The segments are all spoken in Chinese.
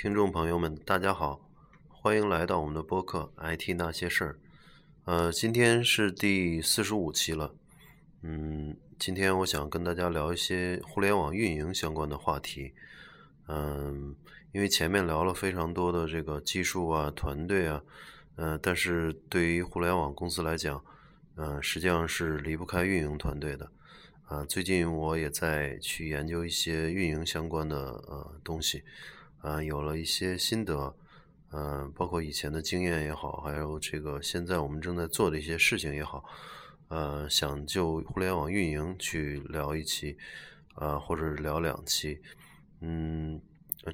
听众朋友们，大家好，欢迎来到我们的播客《IT 那些事儿》。呃，今天是第四十五期了。嗯，今天我想跟大家聊一些互联网运营相关的话题。嗯，因为前面聊了非常多的这个技术啊、团队啊，嗯，但是对于互联网公司来讲，嗯，实际上是离不开运营团队的。啊，最近我也在去研究一些运营相关的呃东西，啊，有了一些心得，嗯，包括以前的经验也好，还有这个现在我们正在做的一些事情也好，呃，想就互联网运营去聊一期，啊，或者聊两期，嗯，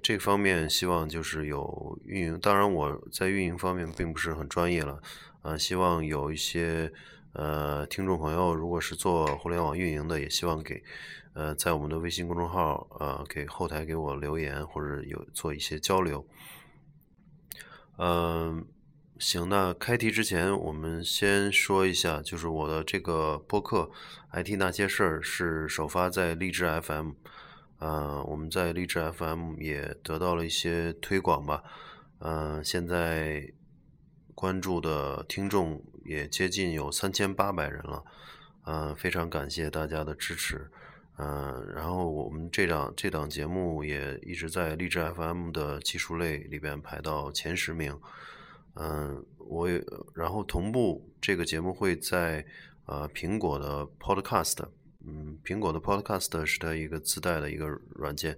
这方面希望就是有运营，当然我在运营方面并不是很专业了，啊，希望有一些。呃，听众朋友，如果是做互联网运营的，也希望给呃在我们的微信公众号呃给后台给我留言，或者有做一些交流。嗯，行，那开题之前，我们先说一下，就是我的这个播客《IT 那些事儿》是首发在荔枝 FM，呃，我们在荔枝 FM 也得到了一些推广吧，嗯，现在。关注的听众也接近有三千八百人了，嗯，非常感谢大家的支持，嗯，然后我们这档这档节目也一直在励志 FM 的技术类里边排到前十名，嗯，我也然后同步这个节目会在呃苹果的 Podcast，嗯，苹果的 Podcast 是它一个自带的一个软件，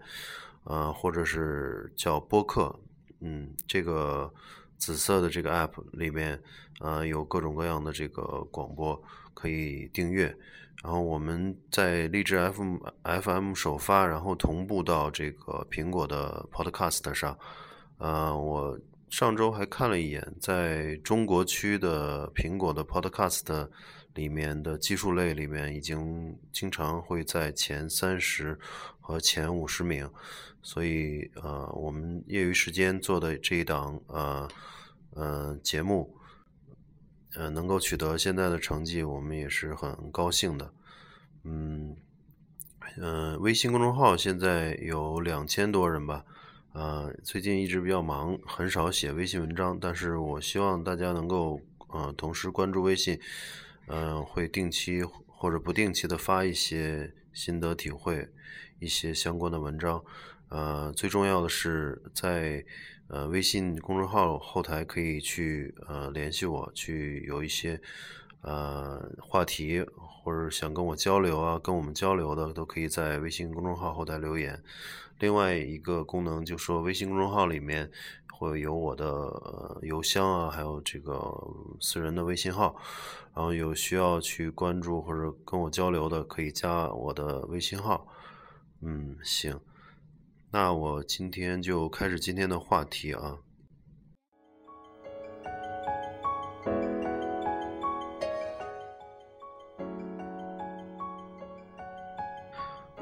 呃，或者是叫播客，嗯，这个。紫色的这个 app 里面，呃，有各种各样的这个广播可以订阅。然后我们在荔枝 FM FM 首发，然后同步到这个苹果的 Podcast 上。呃，我上周还看了一眼，在中国区的苹果的 Podcast 里面的技术类里面，已经经常会在前三十和前五十名。所以，呃，我们业余时间做的这一档，呃，呃，节目，呃，能够取得现在的成绩，我们也是很高兴的。嗯，嗯，微信公众号现在有两千多人吧。呃，最近一直比较忙，很少写微信文章，但是我希望大家能够，呃，同时关注微信，嗯，会定期或者不定期的发一些心得体会，一些相关的文章。呃，最重要的是在呃微信公众号后台可以去呃联系我，去有一些呃话题或者想跟我交流啊，跟我们交流的都可以在微信公众号后台留言。另外一个功能就说微信公众号里面会有我的邮箱啊，还有这个私人的微信号，然后有需要去关注或者跟我交流的，可以加我的微信号。嗯，行。那我今天就开始今天的话题啊。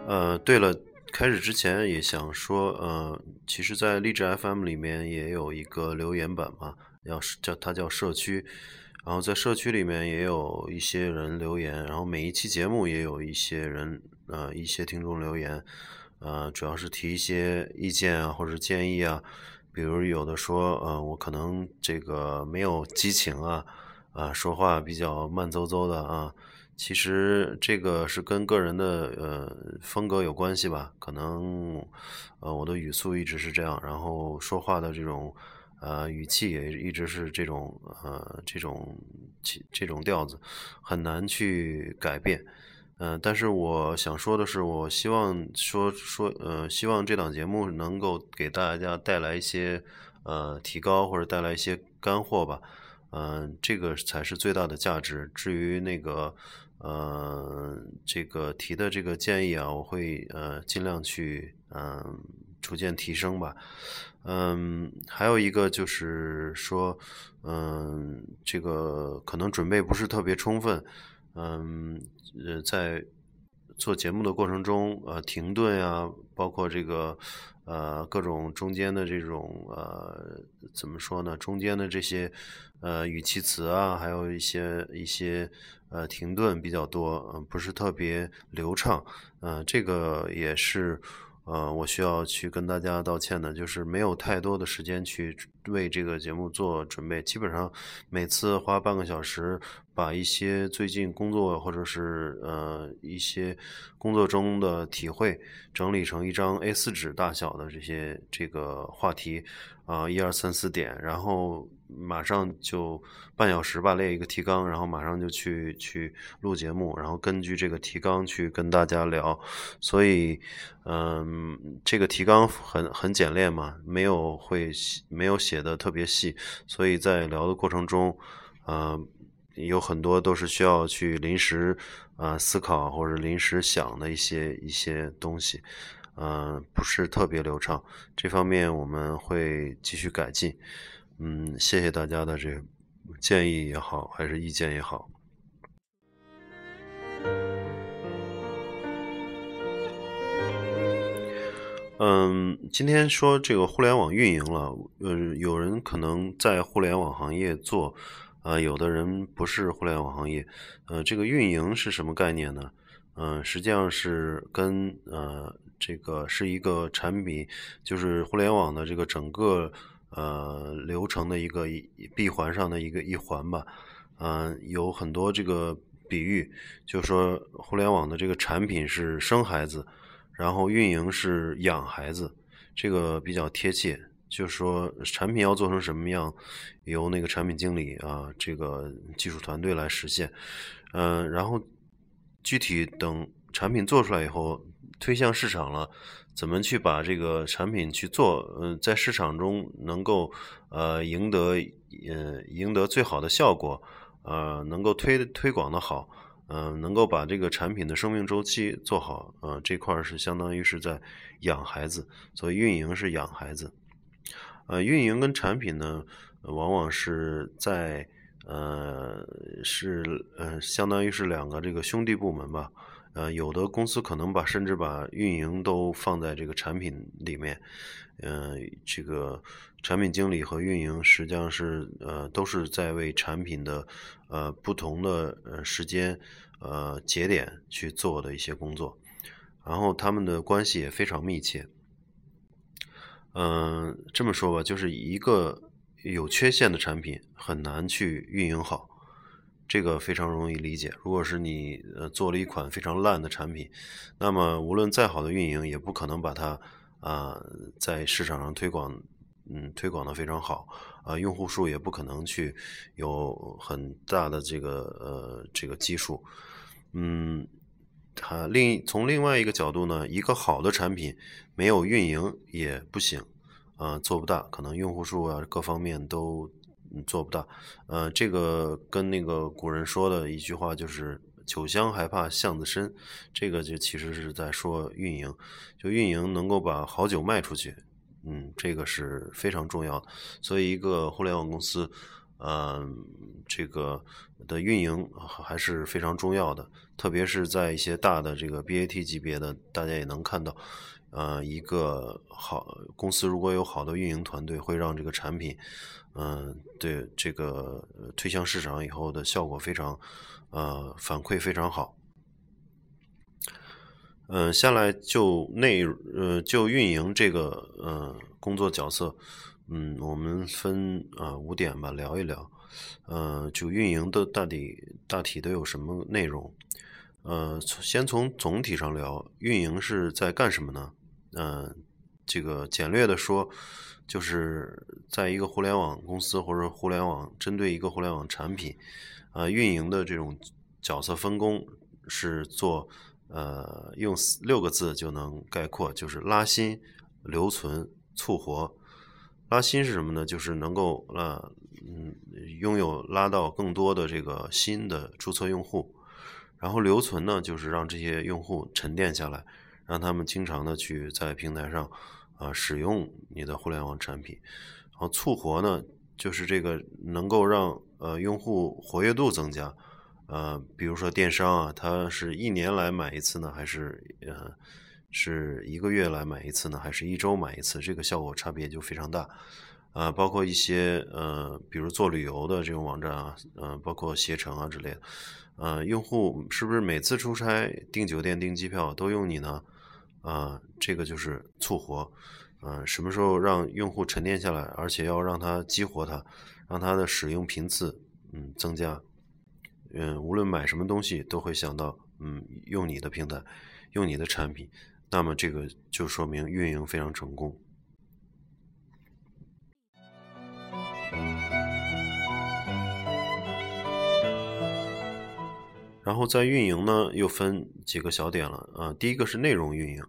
呃，对了，开始之前也想说，呃，其实，在励志 FM 里面也有一个留言板嘛，要是叫它叫社区，然后在社区里面也有一些人留言，然后每一期节目也有一些人，呃，一些听众留言。呃，主要是提一些意见啊，或者建议啊，比如有的说，呃，我可能这个没有激情啊，啊，说话比较慢嗖嗖的啊，其实这个是跟个人的呃风格有关系吧，可能呃我的语速一直是这样，然后说话的这种呃语气也一直是这种呃这种这种调子，很难去改变。嗯，但是我想说的是，我希望说说，呃，希望这档节目能够给大家带来一些呃提高，或者带来一些干货吧。嗯，这个才是最大的价值。至于那个呃这个提的这个建议啊，我会呃尽量去嗯逐渐提升吧。嗯，还有一个就是说，嗯，这个可能准备不是特别充分。嗯，呃，在做节目的过程中，呃，停顿呀，包括这个，呃，各种中间的这种，呃，怎么说呢？中间的这些，呃，语气词啊，还有一些一些，呃，停顿比较多，嗯，不是特别流畅，嗯，这个也是呃，我需要去跟大家道歉的，就是没有太多的时间去为这个节目做准备，基本上每次花半个小时，把一些最近工作或者是呃一些工作中的体会整理成一张 A4 纸大小的这些这个话题啊，一二三四点，然后。马上就半小时吧，列一个提纲，然后马上就去去录节目，然后根据这个提纲去跟大家聊。所以，嗯，这个提纲很很简练嘛，没有会没有写的特别细，所以在聊的过程中，嗯，有很多都是需要去临时啊思考或者临时想的一些一些东西，嗯，不是特别流畅。这方面我们会继续改进。嗯，谢谢大家的这建议也好，还是意见也好。嗯，今天说这个互联网运营了，呃，有人可能在互联网行业做，啊，有的人不是互联网行业，呃，这个运营是什么概念呢？嗯，实际上是跟呃这个是一个产品，就是互联网的这个整个。呃，流程的一个闭环上的一个一环吧，嗯，有很多这个比喻，就说互联网的这个产品是生孩子，然后运营是养孩子，这个比较贴切。就说产品要做成什么样，由那个产品经理啊，这个技术团队来实现，嗯，然后具体等产品做出来以后，推向市场了。怎么去把这个产品去做？嗯，在市场中能够呃赢得呃赢得最好的效果，呃，能够推推广的好，嗯，能够把这个产品的生命周期做好，呃，这块是相当于是在养孩子，所以运营是养孩子。呃，运营跟产品呢，往往是在呃是呃相当于是两个这个兄弟部门吧。呃，有的公司可能把甚至把运营都放在这个产品里面，嗯，这个产品经理和运营实际上是呃都是在为产品的呃不同的呃时间呃节点去做的一些工作，然后他们的关系也非常密切。嗯，这么说吧，就是一个有缺陷的产品很难去运营好。这个非常容易理解。如果是你呃做了一款非常烂的产品，那么无论再好的运营，也不可能把它啊在市场上推广，嗯，推广的非常好啊，用户数也不可能去有很大的这个呃这个基数。嗯，它另从另外一个角度呢，一个好的产品没有运营也不行啊，做不大，可能用户数啊各方面都。做不大，呃，这个跟那个古人说的一句话就是“酒香还怕巷子深”，这个就其实是在说运营，就运营能够把好酒卖出去，嗯，这个是非常重要的。所以，一个互联网公司，嗯，这个的运营还是非常重要的，特别是在一些大的这个 BAT 级别的，大家也能看到，呃，一个好公司如果有好的运营团队，会让这个产品。嗯，对这个推向市场以后的效果非常，呃，反馈非常好。嗯，下来就内呃就运营这个呃工作角色，嗯，我们分啊五点吧聊一聊。呃，就运营的大体大体都有什么内容？呃，先从总体上聊，运营是在干什么呢？嗯，这个简略的说。就是在一个互联网公司或者互联网针对一个互联网产品，呃，运营的这种角色分工是做，呃，用六个字就能概括，就是拉新、留存、促活。拉新是什么呢？就是能够呃，嗯，拥有拉到更多的这个新的注册用户。然后留存呢，就是让这些用户沉淀下来，让他们经常的去在平台上。啊，使用你的互联网产品，然后促活呢，就是这个能够让呃用户活跃度增加，呃，比如说电商啊，它是一年来买一次呢，还是呃是一个月来买一次呢，还是一周买一次？这个效果差别就非常大，啊，包括一些呃，比如做旅游的这种网站啊，呃，包括携程啊之类的，呃，用户是不是每次出差订酒店、订机票都用你呢？啊，这个就是促活，啊，什么时候让用户沉淀下来，而且要让他激活它，让它的使用频次嗯增加，嗯，无论买什么东西都会想到嗯用你的平台，用你的产品，那么这个就说明运营非常成功。然后在运营呢，又分几个小点了啊。第一个是内容运营，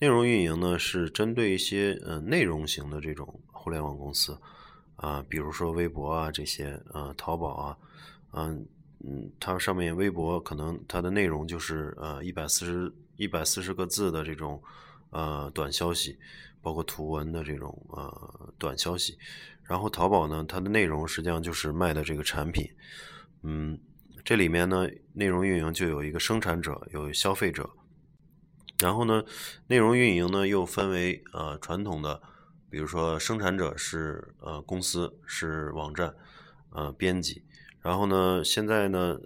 内容运营呢是针对一些呃内容型的这种互联网公司啊，比如说微博啊这些呃淘宝啊，嗯嗯，它上面微博可能它的内容就是呃一百四十一百四十个字的这种呃短消息，包括图文的这种呃短消息。然后淘宝呢，它的内容实际上就是卖的这个产品，嗯。这里面呢，内容运营就有一个生产者，有消费者。然后呢，内容运营呢又分为呃传统的，比如说生产者是呃公司是网站，呃编辑。然后呢，现在呢，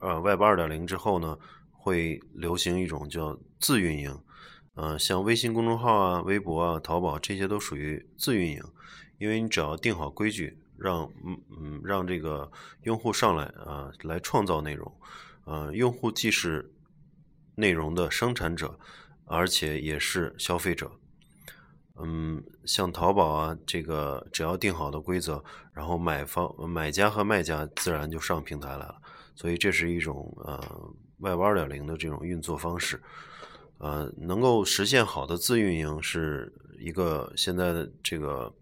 呃 Web 二点零之后呢，会流行一种叫自运营，呃像微信公众号啊、微博啊、淘宝这些都属于自运营，因为你只要定好规矩。让嗯嗯让这个用户上来啊，来创造内容，呃，用户既是内容的生产者，而且也是消费者。嗯，像淘宝啊，这个只要定好的规则，然后买方买家和卖家自然就上平台来了。所以这是一种呃 Web 二点零的这种运作方式。呃，能够实现好的自运营，是一个现在的这个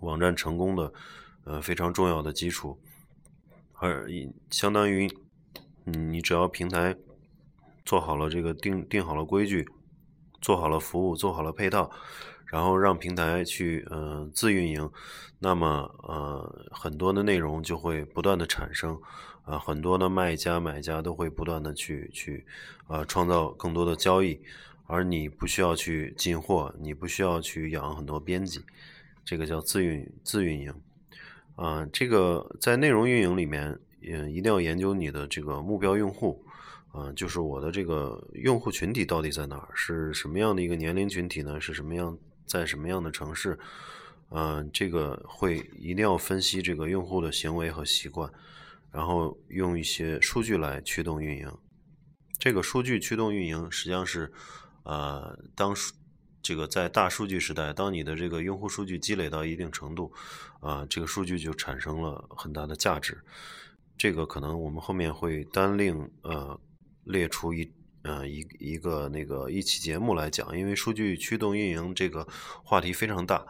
网站成功的。呃，非常重要的基础，而相当于，嗯，你只要平台做好了这个定定好了规矩，做好了服务，做好了配套，然后让平台去呃自运营，那么呃很多的内容就会不断的产生，啊很多的卖家买家都会不断的去去啊创造更多的交易，而你不需要去进货，你不需要去养很多编辑，这个叫自运自运营。啊，这个在内容运营里面，嗯，一定要研究你的这个目标用户，啊，就是我的这个用户群体到底在哪儿，是什么样的一个年龄群体呢？是什么样，在什么样的城市？嗯，这个会一定要分析这个用户的行为和习惯，然后用一些数据来驱动运营。这个数据驱动运营实际上是，呃，当这个在大数据时代，当你的这个用户数据积累到一定程度，啊，这个数据就产生了很大的价值。这个可能我们后面会单另呃列出一呃一一个那个一期节目来讲，因为数据驱动运营这个话题非常大，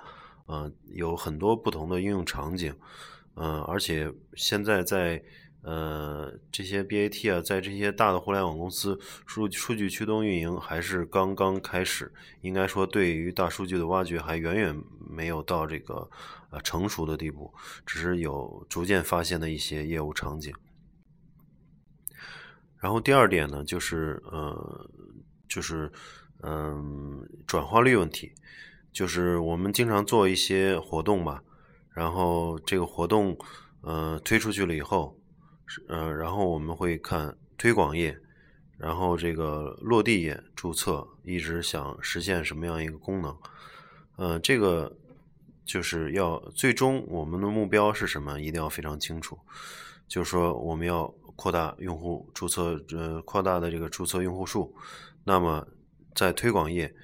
嗯，有很多不同的应用场景，嗯，而且现在在。呃，这些 BAT 啊，在这些大的互联网公司，数数据驱动运营还是刚刚开始。应该说，对于大数据的挖掘还远远没有到这个呃成熟的地步，只是有逐渐发现的一些业务场景。然后第二点呢，就是呃，就是嗯，转化率问题，就是我们经常做一些活动嘛，然后这个活动呃推出去了以后。呃，然后我们会看推广页，然后这个落地页注册，一直想实现什么样一个功能？嗯，这个就是要最终我们的目标是什么？一定要非常清楚。就是说，我们要扩大用户注册，呃，扩大的这个注册用户数。那么在推广页，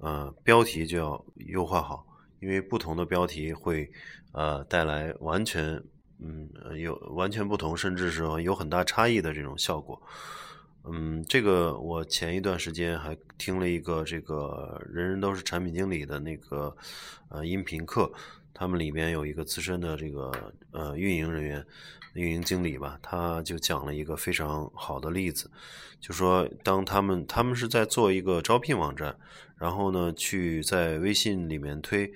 呃，标题就要优化好，因为不同的标题会呃带来完全。嗯，有完全不同，甚至是有很大差异的这种效果。嗯，这个我前一段时间还听了一个这个人人都是产品经理的那个呃音频课，他们里边有一个资深的这个呃运营人员、运营经理吧，他就讲了一个非常好的例子，就说当他们他们是在做一个招聘网站，然后呢去在微信里面推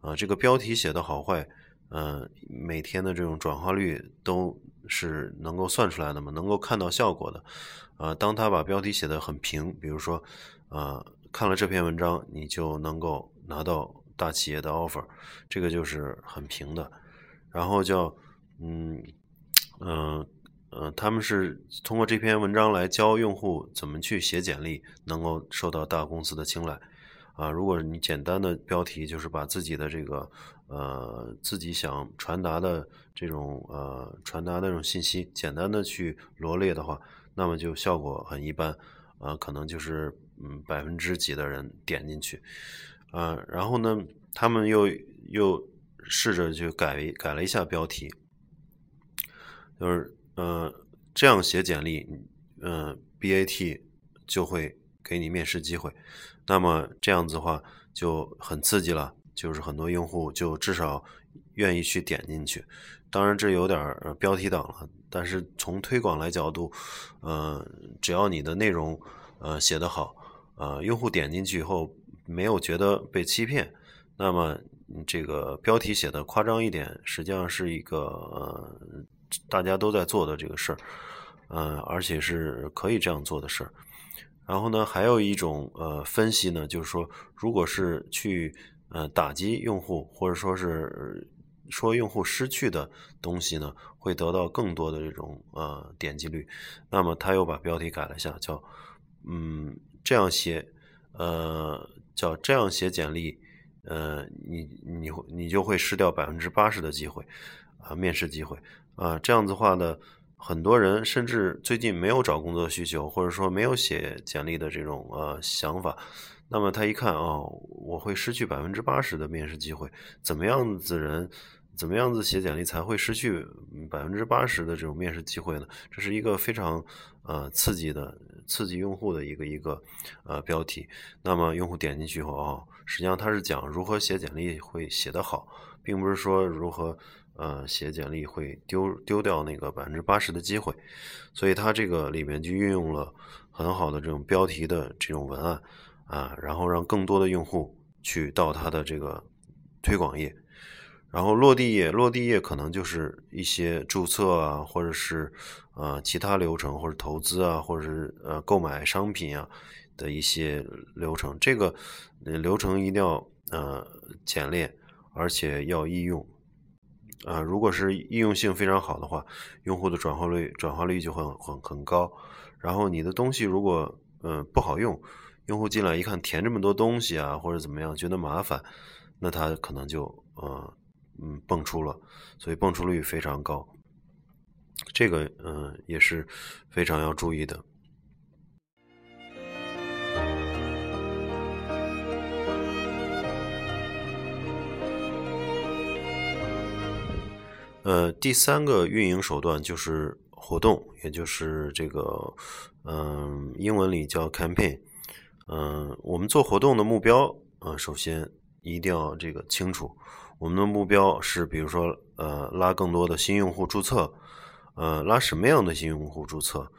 啊这个标题写的好坏。嗯，每天的这种转化率都是能够算出来的嘛，能够看到效果的。呃，当他把标题写的很平，比如说，呃，看了这篇文章，你就能够拿到大企业的 offer，这个就是很平的。然后叫，嗯，嗯，呃，他们是通过这篇文章来教用户怎么去写简历，能够受到大公司的青睐。啊，如果你简单的标题就是把自己的这个呃自己想传达的这种呃传达的这种信息简单的去罗列的话，那么就效果很一般，啊，可能就是嗯百分之几的人点进去，啊，然后呢，他们又又试着去改改了一下标题，就是呃这样写简历，嗯，BAT 就会给你面试机会。那么这样子的话就很刺激了，就是很多用户就至少愿意去点进去。当然这有点儿标题党了，但是从推广来角度，呃，只要你的内容呃写得好，呃，用户点进去以后没有觉得被欺骗，那么这个标题写的夸张一点，实际上是一个呃大家都在做的这个事儿，呃，而且是可以这样做的事儿。然后呢，还有一种呃分析呢，就是说，如果是去呃打击用户，或者说是说用户失去的东西呢，会得到更多的这种呃点击率。那么他又把标题改了一下，叫嗯这样写，呃叫这样写简历，呃你你会你就会失掉百分之八十的机会啊面试机会啊这样子话呢。很多人甚至最近没有找工作需求，或者说没有写简历的这种呃想法，那么他一看啊，我会失去百分之八十的面试机会，怎么样子人，怎么样子写简历才会失去百分之八十的这种面试机会呢？这是一个非常呃刺激的、刺激用户的一个一个呃标题。那么用户点进去以后啊，实际上他是讲如何写简历会写得好，并不是说如何。呃，写简历会丢丢掉那个百分之八十的机会，所以它这个里面就运用了很好的这种标题的这种文案啊，然后让更多的用户去到它的这个推广页，然后落地页，落地页可能就是一些注册啊，或者是呃其他流程，或者投资啊，或者是呃购买商品啊的一些流程，这个流程一定要呃简练，而且要易用。啊，如果是易用性非常好的话，用户的转化率转化率就会很很高。然后你的东西如果嗯不好用，用户进来一看填这么多东西啊，或者怎么样觉得麻烦，那他可能就呃嗯蹦出了，所以蹦出率非常高。这个嗯也是非常要注意的。呃，第三个运营手段就是活动，也就是这个，嗯，英文里叫 campaign。嗯，我们做活动的目标，呃，首先一定要这个清楚。我们的目标是，比如说，呃，拉更多的新用户注册，呃，拉什么样的新用户注册？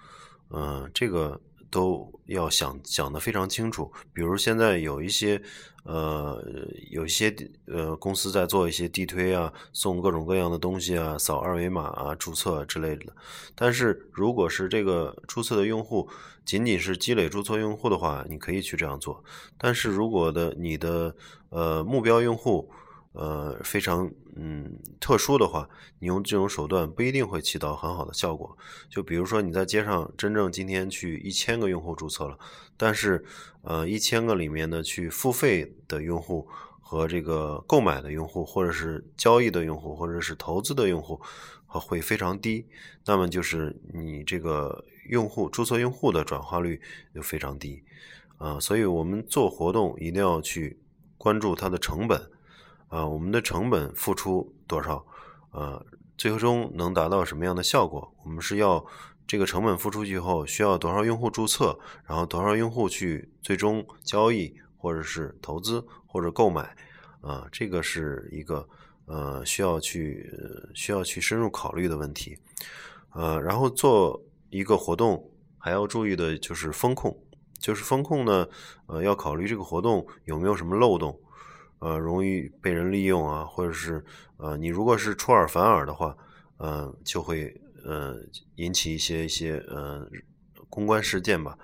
嗯，这个。都要想想的非常清楚，比如现在有一些，呃，有一些呃公司在做一些地推啊，送各种各样的东西啊，扫二维码啊，注册之类的。但是如果是这个注册的用户仅仅是积累注册用户的话，你可以去这样做。但是如果的你的呃目标用户，呃，非常嗯特殊的话，你用这种手段不一定会起到很好的效果。就比如说你在街上真正今天去一千个用户注册了，但是呃一千个里面的去付费的用户和这个购买的用户，或者是交易的用户，或者是投资的用户，会非常低。那么就是你这个用户注册用户的转化率就非常低啊。所以我们做活动一定要去关注它的成本。啊，我们的成本付出多少？呃，最终能达到什么样的效果？我们是要这个成本付出去后，需要多少用户注册，然后多少用户去最终交易，或者是投资或者购买？啊，这个是一个呃需要去需要去深入考虑的问题。呃，然后做一个活动还要注意的就是风控，就是风控呢，呃，要考虑这个活动有没有什么漏洞。呃，容易被人利用啊，或者是呃，你如果是出尔反尔的话，呃，就会呃引起一些一些呃公关事件吧，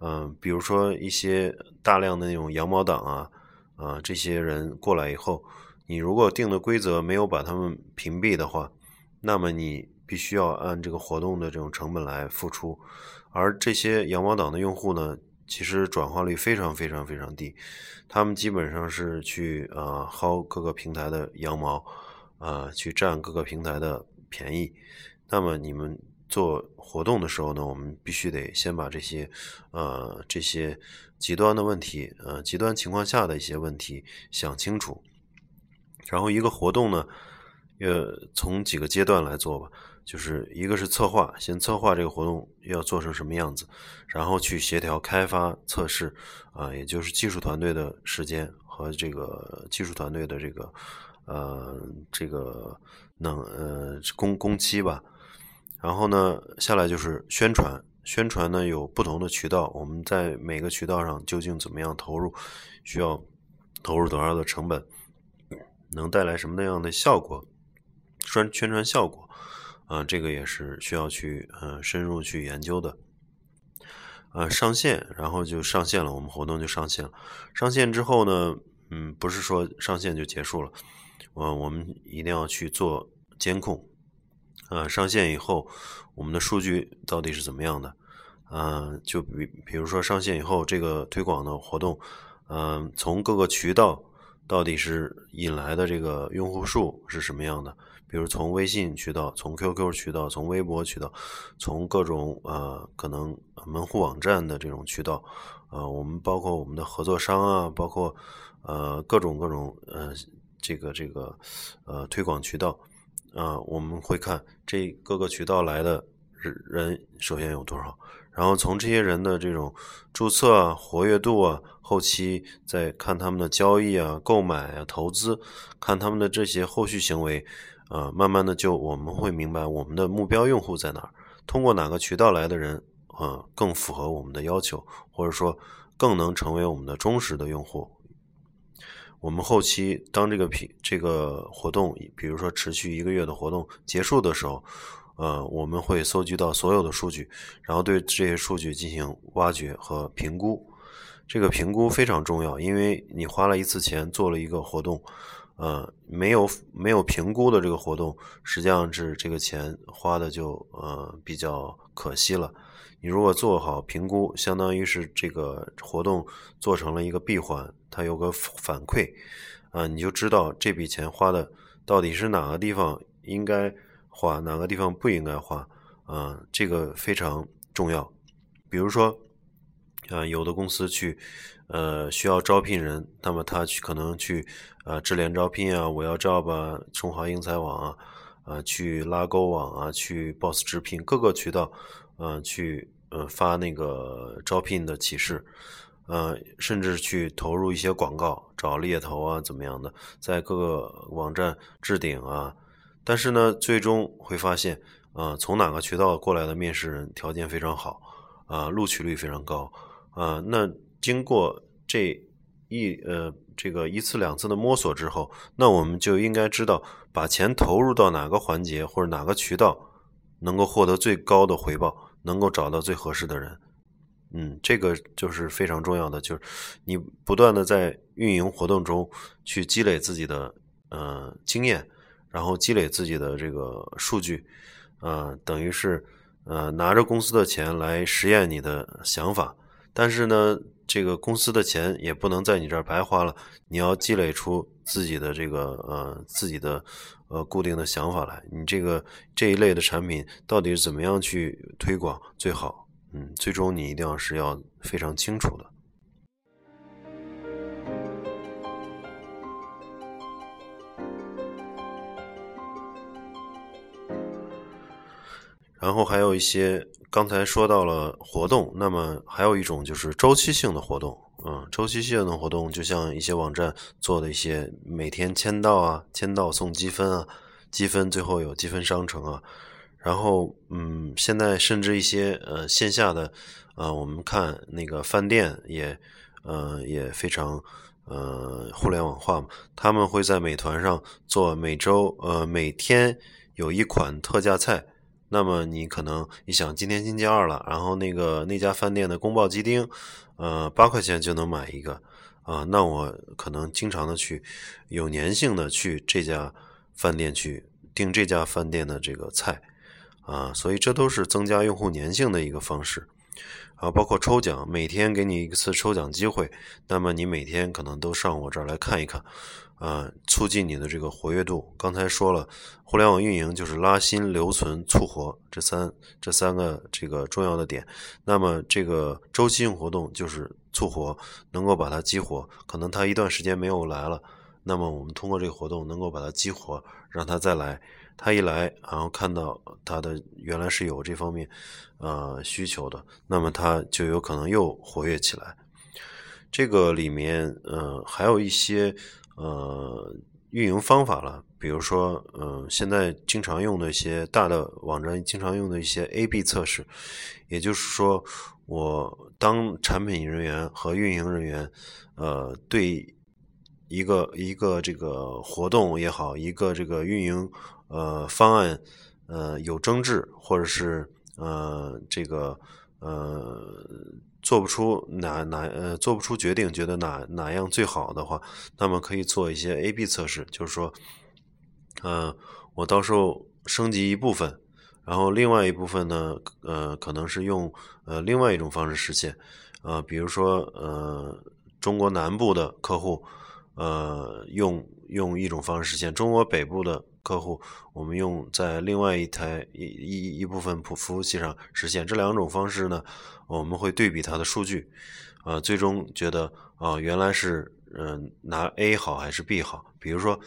嗯，比如说一些大量的那种羊毛党啊，啊，这些人过来以后，你如果定的规则没有把他们屏蔽的话，那么你必须要按这个活动的这种成本来付出，而这些羊毛党的用户呢，其实转化率非常非常非常低，他们基本上是去呃薅各个平台的羊毛，啊，去占各个平台的便宜。那么你们做活动的时候呢，我们必须得先把这些呃这些极端的问题，呃极端情况下的一些问题想清楚。然后一个活动呢，呃，从几个阶段来做吧，就是一个是策划，先策划这个活动要做成什么样子，然后去协调开发测试，啊，也就是技术团队的时间和这个技术团队的这个呃这个能呃工工期吧。然后呢，下来就是宣传，宣传呢有不同的渠道，我们在每个渠道上究竟怎么样投入，需要投入多少的成本。能带来什么那样的效果？宣宣传效果啊，这个也是需要去呃深入去研究的。呃，上线，然后就上线了，我们活动就上线了。上线之后呢，嗯，不是说上线就结束了，呃，我们一定要去做监控。啊，上线以后，我们的数据到底是怎么样的？嗯，就比比如说上线以后，这个推广的活动，嗯，从各个渠道。到底是引来的这个用户数是什么样的？比如从微信渠道、从 QQ 渠道、从微博渠道、从各种呃可能门户网站的这种渠道，呃，我们包括我们的合作商啊，包括呃各种各种呃这个这个呃推广渠道啊，我们会看这各个渠道来的人首先有多少。然后从这些人的这种注册啊、活跃度啊，后期再看他们的交易啊、购买啊、投资，看他们的这些后续行为，啊，慢慢的就我们会明白我们的目标用户在哪儿，通过哪个渠道来的人，啊，更符合我们的要求，或者说更能成为我们的忠实的用户。我们后期当这个品这个活动，比如说持续一个月的活动结束的时候。呃，我们会搜集到所有的数据，然后对这些数据进行挖掘和评估。这个评估非常重要，因为你花了一次钱做了一个活动，呃，没有没有评估的这个活动，实际上是这个钱花的就呃比较可惜了。你如果做好评估，相当于是这个活动做成了一个闭环，它有个反馈，啊，你就知道这笔钱花的到底是哪个地方应该。花哪个地方不应该花啊？这个非常重要。比如说，啊，有的公司去，呃，需要招聘人，那么他去可能去，啊，智联招聘啊，我要 job 啊，中华英才网啊，啊，去拉勾网啊，去 boss 直聘各个渠道，啊，去呃发那个招聘的启事，呃，甚至去投入一些广告，找猎头啊，怎么样的，在各个网站置顶啊。但是呢，最终会发现，啊，从哪个渠道过来的面试人条件非常好，啊，录取率非常高，啊，那经过这一呃这个一次两次的摸索之后，那我们就应该知道把钱投入到哪个环节或者哪个渠道能够获得最高的回报，能够找到最合适的人，嗯，这个就是非常重要的，就是你不断的在运营活动中去积累自己的呃经验。然后积累自己的这个数据，呃，等于是呃拿着公司的钱来实验你的想法，但是呢，这个公司的钱也不能在你这儿白花了，你要积累出自己的这个呃自己的呃固定的想法来。你这个这一类的产品到底怎么样去推广最好？嗯，最终你一定要是要非常清楚的。然后还有一些，刚才说到了活动，那么还有一种就是周期性的活动，嗯，周期性的活动就像一些网站做的一些每天签到啊，签到送积分啊，积分最后有积分商城啊，然后嗯，现在甚至一些呃线下的，呃，我们看那个饭店也呃也非常呃互联网化，他们会在美团上做每周呃每天有一款特价菜。那么你可能一想，今天星期二了，然后那个那家饭店的宫爆鸡丁，呃，八块钱就能买一个，啊，那我可能经常的去，有粘性的去这家饭店去订这家饭店的这个菜，啊，所以这都是增加用户粘性的一个方式。啊，包括抽奖，每天给你一次抽奖机会，那么你每天可能都上我这儿来看一看，啊，促进你的这个活跃度。刚才说了，互联网运营就是拉新、留存、促活这三这三个这个重要的点。那么这个周期性活动就是促活，能够把它激活。可能他一段时间没有来了，那么我们通过这个活动能够把它激活，让他再来。他一来，然后看到他的原来是有这方面呃需求的，那么他就有可能又活跃起来。这个里面呃还有一些呃运营方法了，比如说呃现在经常用的一些大的网站经常用的一些 A/B 测试，也就是说，我当产品人员和运营人员呃对一个一个这个活动也好，一个这个运营。呃，方案呃有争执，或者是呃这个呃做不出哪哪呃做不出决定，觉得哪哪样最好的话，那么可以做一些 A/B 测试，就是说，呃，我到时候升级一部分，然后另外一部分呢，呃，可能是用呃另外一种方式实现，啊，比如说呃中国南部的客户，呃用用一种方式实现，中国北部的。客户，我们用在另外一台一一一部分服服务器上实现这两种方式呢？我们会对比它的数据，啊，最终觉得啊，原来是嗯拿 A 好还是 B 好？比如说，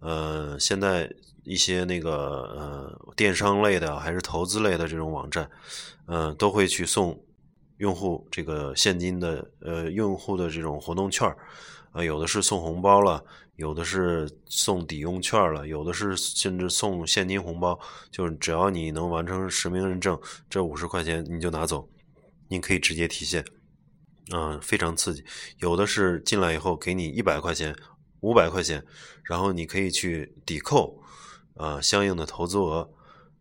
呃，现在一些那个呃电商类的还是投资类的这种网站，嗯，都会去送用户这个现金的呃用户的这种活动券儿啊，有的是送红包了。有的是送抵用券了，有的是甚至送现金红包，就是只要你能完成实名认证，这五十块钱你就拿走，你可以直接提现，嗯，非常刺激。有的是进来以后给你一百块钱、五百块钱，然后你可以去抵扣，呃，相应的投资额，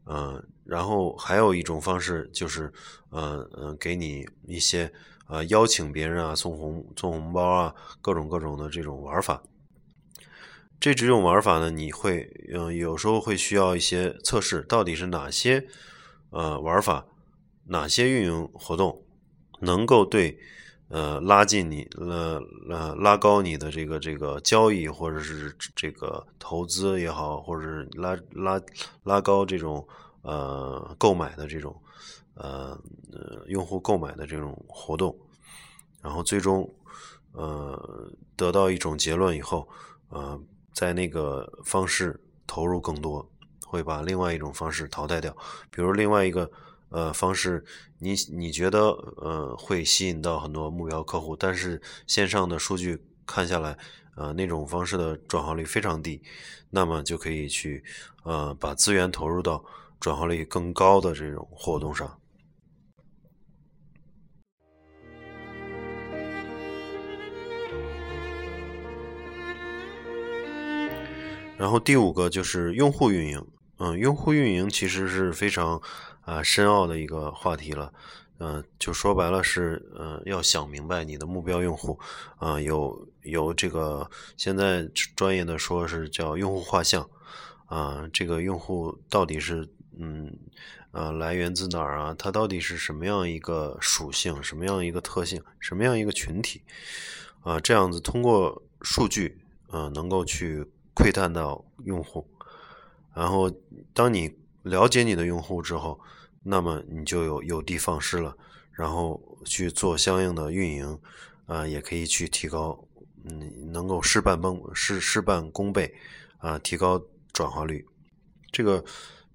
嗯，然后还有一种方式就是，呃，嗯，给你一些呃邀请别人啊，送红送红包啊，各种各种的这种玩法。这几种玩法呢，你会嗯有时候会需要一些测试，到底是哪些呃玩法，哪些运营活动能够对呃拉近你呃呃拉高你的这个这个交易或者是这个投资也好，或者是拉拉拉高这种呃购买的这种呃用户购买的这种活动，然后最终呃得到一种结论以后呃。在那个方式投入更多，会把另外一种方式淘汰掉。比如另外一个呃方式，你你觉得呃会吸引到很多目标客户，但是线上的数据看下来，呃那种方式的转化率非常低，那么就可以去呃把资源投入到转化率更高的这种活动上。然后第五个就是用户运营，嗯，用户运营其实是非常啊深奥的一个话题了，嗯，就说白了是，嗯，要想明白你的目标用户，啊，有有这个现在专业的说是叫用户画像，啊，这个用户到底是，嗯，呃，来源自哪儿啊？它到底是什么样一个属性？什么样一个特性？什么样一个群体？啊，这样子通过数据，啊，能够去。窥探到用户，然后当你了解你的用户之后，那么你就有有的放矢了，然后去做相应的运营，啊，也可以去提高，嗯，能够事半功事事半功倍，啊，提高转化率。这个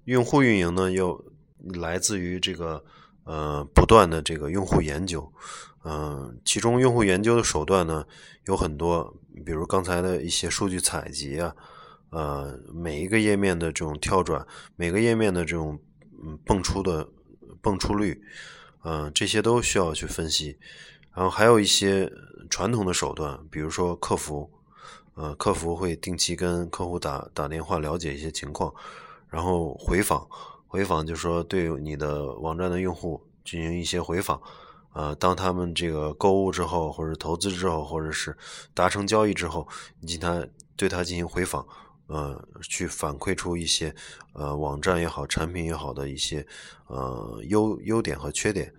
用户运营呢，又来自于这个呃不断的这个用户研究，嗯，其中用户研究的手段呢有很多。比如刚才的一些数据采集啊，呃，每一个页面的这种跳转，每个页面的这种嗯蹦出的蹦出率，嗯，这些都需要去分析。然后还有一些传统的手段，比如说客服，呃，客服会定期跟客户打打电话了解一些情况，然后回访，回访就是说对你的网站的用户进行一些回访。呃，当他们这个购物之后，或者投资之后，或者是达成交易之后，你进他对他进行回访，呃去反馈出一些呃网站也好、产品也好的一些呃优优点和缺点。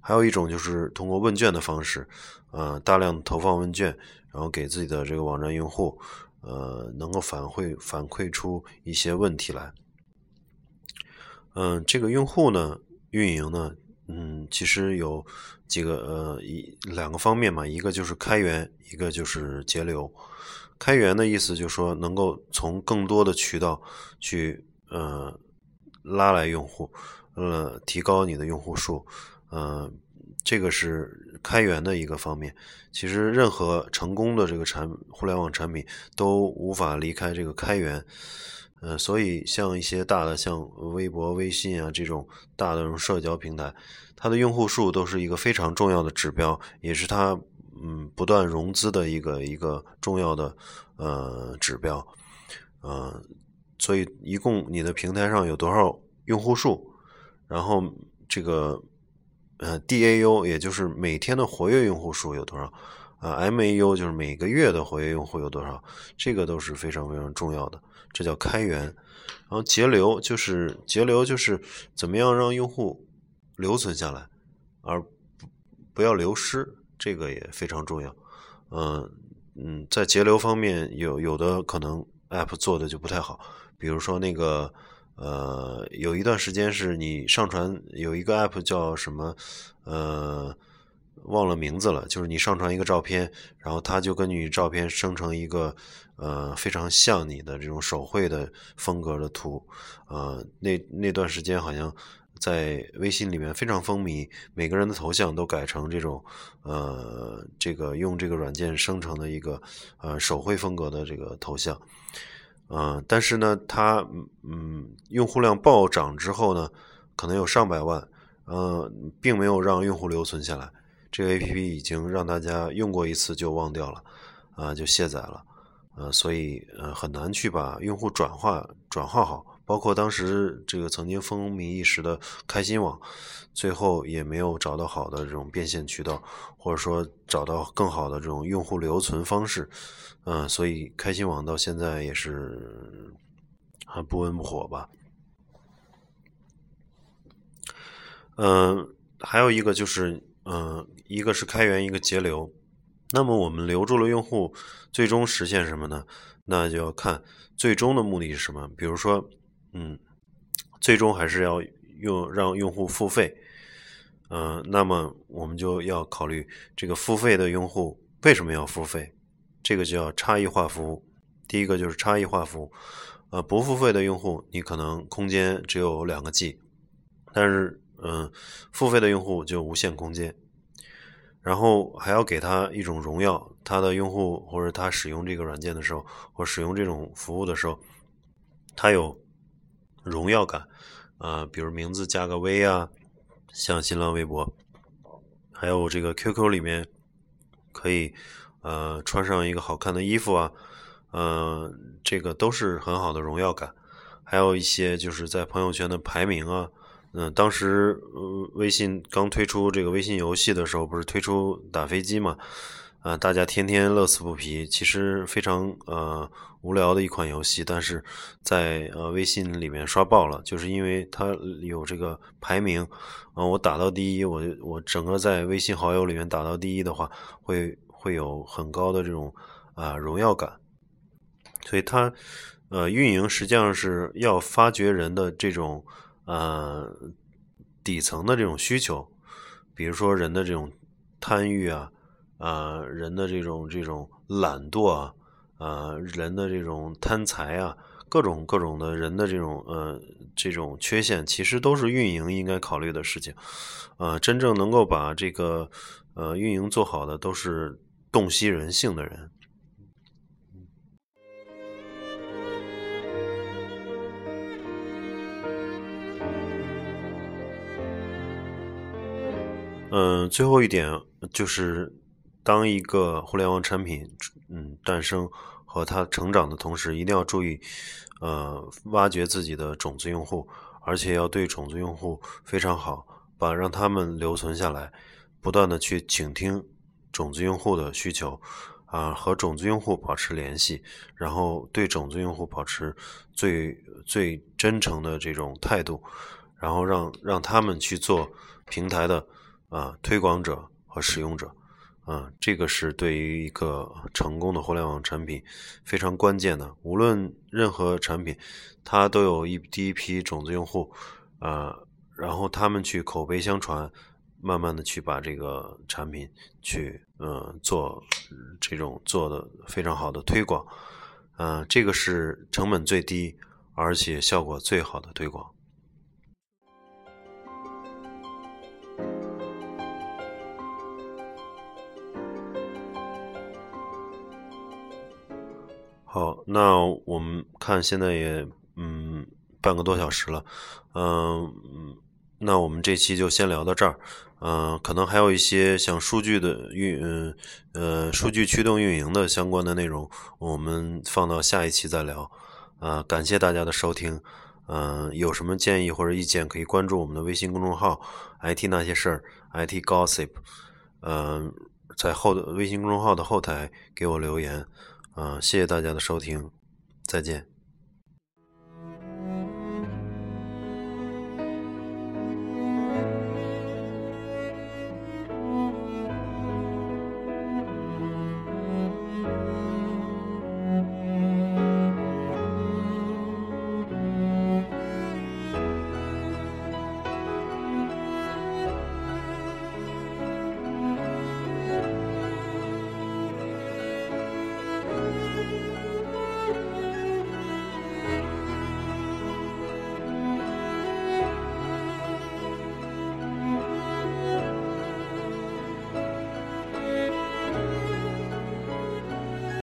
还有一种就是通过问卷的方式，呃，大量投放问卷，然后给自己的这个网站用户，呃，能够反馈反馈出一些问题来。嗯，这个用户呢，运营呢，嗯，其实有几个呃一两个方面嘛，一个就是开源，一个就是节流。开源的意思就是说，能够从更多的渠道去呃拉来用户，呃，提高你的用户数。嗯，这个是开源的一个方面。其实任何成功的这个产互联网产品都无法离开这个开源。呃，所以像一些大的像微博、微信啊这种大的这种社交平台，它的用户数都是一个非常重要的指标，也是它嗯不断融资的一个一个重要的呃指标。呃，所以一共你的平台上有多少用户数，然后这个。呃，DAU 也就是每天的活跃用户数有多少？啊，MAU 就是每个月的活跃用户有多少？这个都是非常非常重要的，这叫开源。然后节流就是节流就是怎么样让用户留存下来，而不不要流失，这个也非常重要。嗯嗯，在节流方面有有的可能 App 做的就不太好，比如说那个。呃，有一段时间是你上传有一个 app 叫什么，呃，忘了名字了。就是你上传一个照片，然后它就根据照片生成一个呃非常像你的这种手绘的风格的图。呃，那那段时间好像在微信里面非常风靡，每个人的头像都改成这种呃这个用这个软件生成的一个呃手绘风格的这个头像。嗯，但是呢，它嗯，用户量暴涨之后呢，可能有上百万，嗯，并没有让用户留存下来。这个 A P P 已经让大家用过一次就忘掉了，啊，就卸载了，呃，所以呃很难去把用户转化转化好。包括当时这个曾经风靡一时的开心网，最后也没有找到好的这种变现渠道，或者说找到更好的这种用户留存方式，嗯，所以开心网到现在也是还不温不火吧。嗯，还有一个就是，嗯，一个是开源，一个节流。那么我们留住了用户，最终实现什么呢？那就要看最终的目的是什么。比如说。嗯，最终还是要用让用户付费，嗯，那么我们就要考虑这个付费的用户为什么要付费，这个叫差异化服务。第一个就是差异化服务，呃，不付费的用户你可能空间只有两个 G，但是嗯，付费的用户就无限空间，然后还要给他一种荣耀，他的用户或者他使用这个软件的时候，或使用这种服务的时候，他有。荣耀感，啊，比如名字加个 V 啊，像新浪微博，还有这个 QQ 里面可以呃穿上一个好看的衣服啊，呃，这个都是很好的荣耀感。还有一些就是在朋友圈的排名啊，嗯，当时微信刚推出这个微信游戏的时候，不是推出打飞机嘛？啊，大家天天乐此不疲，其实非常呃无聊的一款游戏，但是在呃微信里面刷爆了，就是因为它有这个排名，啊，我打到第一，我我整个在微信好友里面打到第一的话，会会有很高的这种啊荣耀感，所以它呃运营实际上是要发掘人的这种呃底层的这种需求，比如说人的这种贪欲啊。呃，人的这种这种懒惰啊，呃，人的这种贪财啊，各种各种的人的这种呃这种缺陷，其实都是运营应该考虑的事情。呃，真正能够把这个呃运营做好的，都是洞悉人性的人。嗯，最后一点就是。当一个互联网产品嗯诞生和它成长的同时，一定要注意，呃，挖掘自己的种子用户，而且要对种子用户非常好，把让他们留存下来，不断的去倾听种子用户的需求，啊和种子用户保持联系，然后对种子用户保持最最真诚的这种态度，然后让让他们去做平台的啊推广者和使用者。啊，这个是对于一个成功的互联网产品非常关键的。无论任何产品，它都有一第一批种子用户，啊，然后他们去口碑相传，慢慢的去把这个产品去，嗯，做这种做的非常好的推广，啊，这个是成本最低，而且效果最好的推广。好，那我们看现在也嗯半个多小时了，嗯，那我们这期就先聊到这儿，嗯，可能还有一些像数据的运，嗯呃数据驱动运营的相关的内容，我们放到下一期再聊，啊，感谢大家的收听，嗯，有什么建议或者意见可以关注我们的微信公众号 “IT 那些事儿 ”，IT Gossip，嗯，在后微信公众号的后台给我留言。啊，谢谢大家的收听，再见。